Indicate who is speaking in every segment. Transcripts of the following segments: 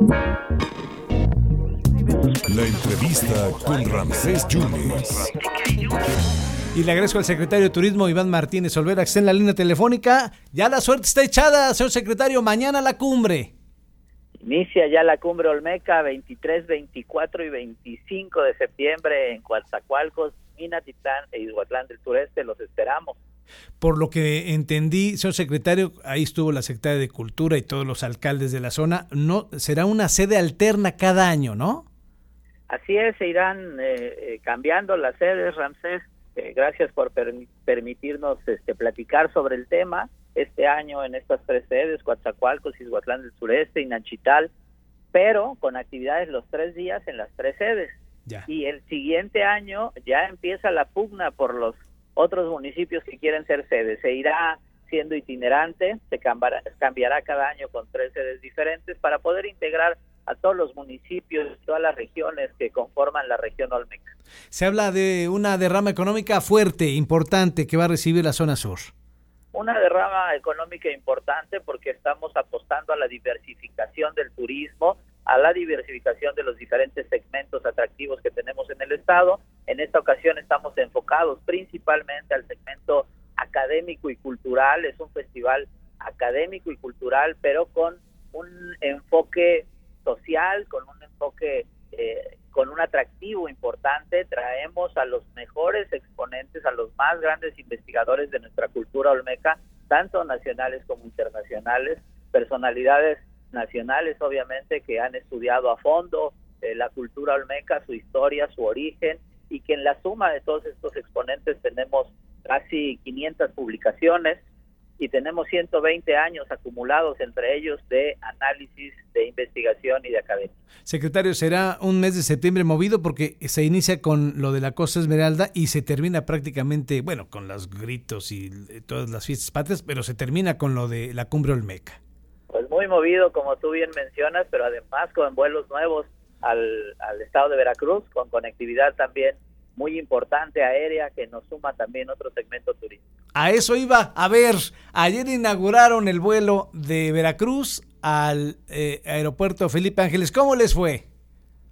Speaker 1: La entrevista con Ramsés Yunes.
Speaker 2: Y le agradezco al secretario de Turismo Iván Martínez Olvera que está en la línea telefónica. Ya la suerte está echada, señor secretario. Mañana la cumbre.
Speaker 3: Inicia ya la cumbre Olmeca 23, 24 y 25 de septiembre en Coatzacoalcos, Minatitlán e Izhuatlán del Sureste. Los esperamos.
Speaker 2: Por lo que entendí, señor secretario, ahí estuvo la secretaria de Cultura y todos los alcaldes de la zona. No será una sede alterna cada año, ¿no?
Speaker 3: Así es, se irán eh, eh, cambiando las sedes, Ramsés. Eh, gracias por permitirnos este, platicar sobre el tema. Este año en estas tres sedes, Coatzacoalcos, Izhuatlán del Sureste y Nachital, pero con actividades los tres días en las tres sedes. Y el siguiente año ya empieza la pugna por los otros municipios que quieren ser sedes. Se irá siendo itinerante, se cambiará, cambiará cada año con tres sedes diferentes para poder integrar a todos los municipios, todas las regiones que conforman la región Olmeca.
Speaker 2: Se habla de una derrama económica fuerte, importante, que va a recibir la zona sur.
Speaker 3: Una derrama económica importante porque estamos apostando a la diversificación del turismo, a la diversificación de los diferentes segmentos atractivos que tenemos en el estado. En esta ocasión estamos enfocados principalmente al segmento académico y cultural. Es un festival académico y cultural, pero con un enfoque social, con un enfoque, eh, con un atractivo importante. Traemos a los mejores exponentes, a los más grandes investigadores de nuestra cultura olmeca, tanto nacionales como internacionales, personalidades nacionales, obviamente, que han estudiado a fondo eh, la cultura olmeca, su historia, su origen, que en la suma de todos estos exponentes tenemos casi 500 publicaciones, y tenemos 120 años acumulados entre ellos de análisis, de investigación y de academia.
Speaker 2: Secretario, será un mes de septiembre movido porque se inicia con lo de la Costa Esmeralda y se termina prácticamente, bueno, con los gritos y todas las fiestas patrias, pero se termina con lo de la cumbre Olmeca.
Speaker 3: Pues muy movido, como tú bien mencionas, pero además con vuelos nuevos al, al estado de Veracruz, con conectividad también muy importante aérea que nos suma también otro segmento turístico.
Speaker 2: A eso iba. A ver, ayer inauguraron el vuelo de Veracruz al eh, aeropuerto Felipe Ángeles. ¿Cómo les fue?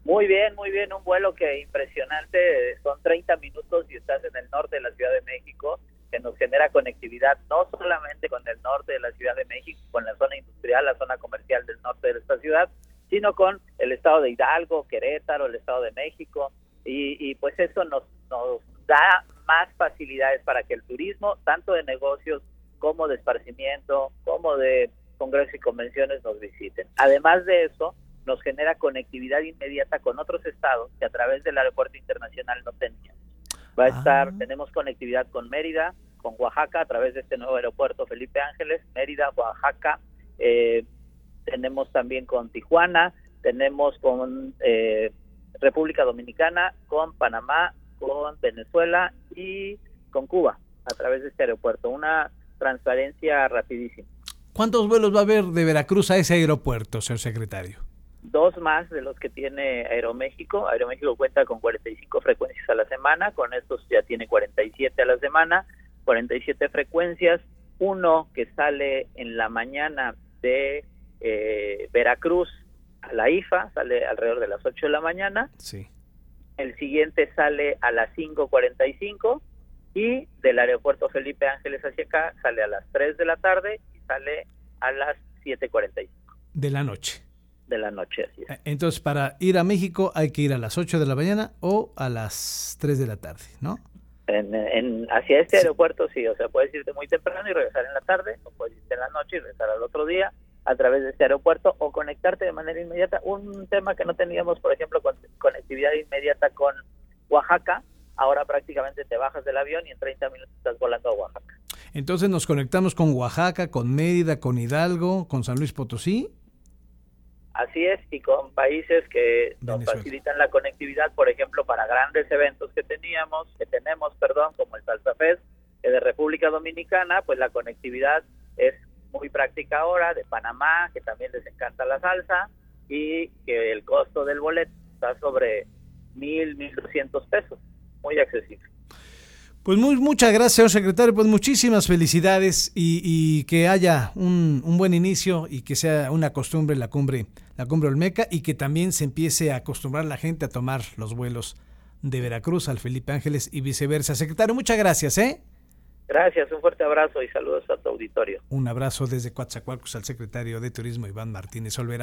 Speaker 3: Muy bien, muy bien. Un vuelo que impresionante. Son 30 minutos y estás en el norte de la Ciudad de México, que nos genera conectividad no solamente con el norte de la Ciudad de México, con la zona industrial, la zona comercial del norte de esta ciudad, sino con el estado de Hidalgo, Querétaro, el estado de México. Y, y pues eso nos, nos da más facilidades para que el turismo, tanto de negocios como de esparcimiento, como de congresos y convenciones nos visiten. Además de eso, nos genera conectividad inmediata con otros estados que a través del aeropuerto internacional no teníamos. Va a estar, ah. tenemos conectividad con Mérida, con Oaxaca a través de este nuevo aeropuerto Felipe Ángeles, Mérida, Oaxaca, eh, tenemos también con Tijuana, tenemos con eh, República Dominicana, con Panamá, con Venezuela y con Cuba a través de este aeropuerto. Una transparencia rapidísima.
Speaker 2: ¿Cuántos vuelos va a haber de Veracruz a ese aeropuerto, señor secretario?
Speaker 3: Dos más de los que tiene Aeroméxico. Aeroméxico cuenta con 45 frecuencias a la semana, con estos ya tiene 47 a la semana, 47 frecuencias. Uno que sale en la mañana de eh, Veracruz a la IFA, sale alrededor de las 8 de la mañana.
Speaker 2: Sí
Speaker 3: el siguiente sale a las 5.45 y del aeropuerto Felipe Ángeles hacia acá sale a las 3 de la tarde y sale a las 7.45.
Speaker 2: De la noche.
Speaker 3: De la noche, así
Speaker 2: es. Entonces, para ir a México hay que ir a las 8 de la mañana o a las 3 de la tarde, ¿no?
Speaker 3: En, hacia este aeropuerto sí, o sea, puedes irte muy temprano y regresar en la tarde, o puedes irte en la noche y regresar al otro día a través de este aeropuerto o conectarte de manera inmediata. Un tema que no teníamos, por ejemplo, con conectividad inmediata con Oaxaca, ahora prácticamente te bajas del avión y en 30 minutos estás volando a Oaxaca.
Speaker 2: Entonces nos conectamos con Oaxaca, con Mérida, con Hidalgo, con San Luis Potosí.
Speaker 3: Así es, y con países que nos facilitan la conectividad, por ejemplo, para grandes eventos que teníamos, que tenemos, perdón, como el Salsa Fest de República Dominicana, pues la conectividad muy práctica ahora, de Panamá, que también les encanta la salsa, y que el costo del boleto está sobre mil, mil doscientos pesos, muy accesible.
Speaker 2: Pues muy, muchas gracias, señor secretario. Pues muchísimas felicidades y, que haya un, un, buen inicio y que sea una costumbre la cumbre, la cumbre Olmeca y que también se empiece a acostumbrar la gente a tomar los vuelos de Veracruz al Felipe Ángeles y viceversa. Secretario, muchas gracias, ¿eh?
Speaker 3: Gracias, un fuerte abrazo y saludos a tu auditorio.
Speaker 2: Un abrazo desde Coatzacoalcos al secretario de Turismo Iván Martínez Olvera.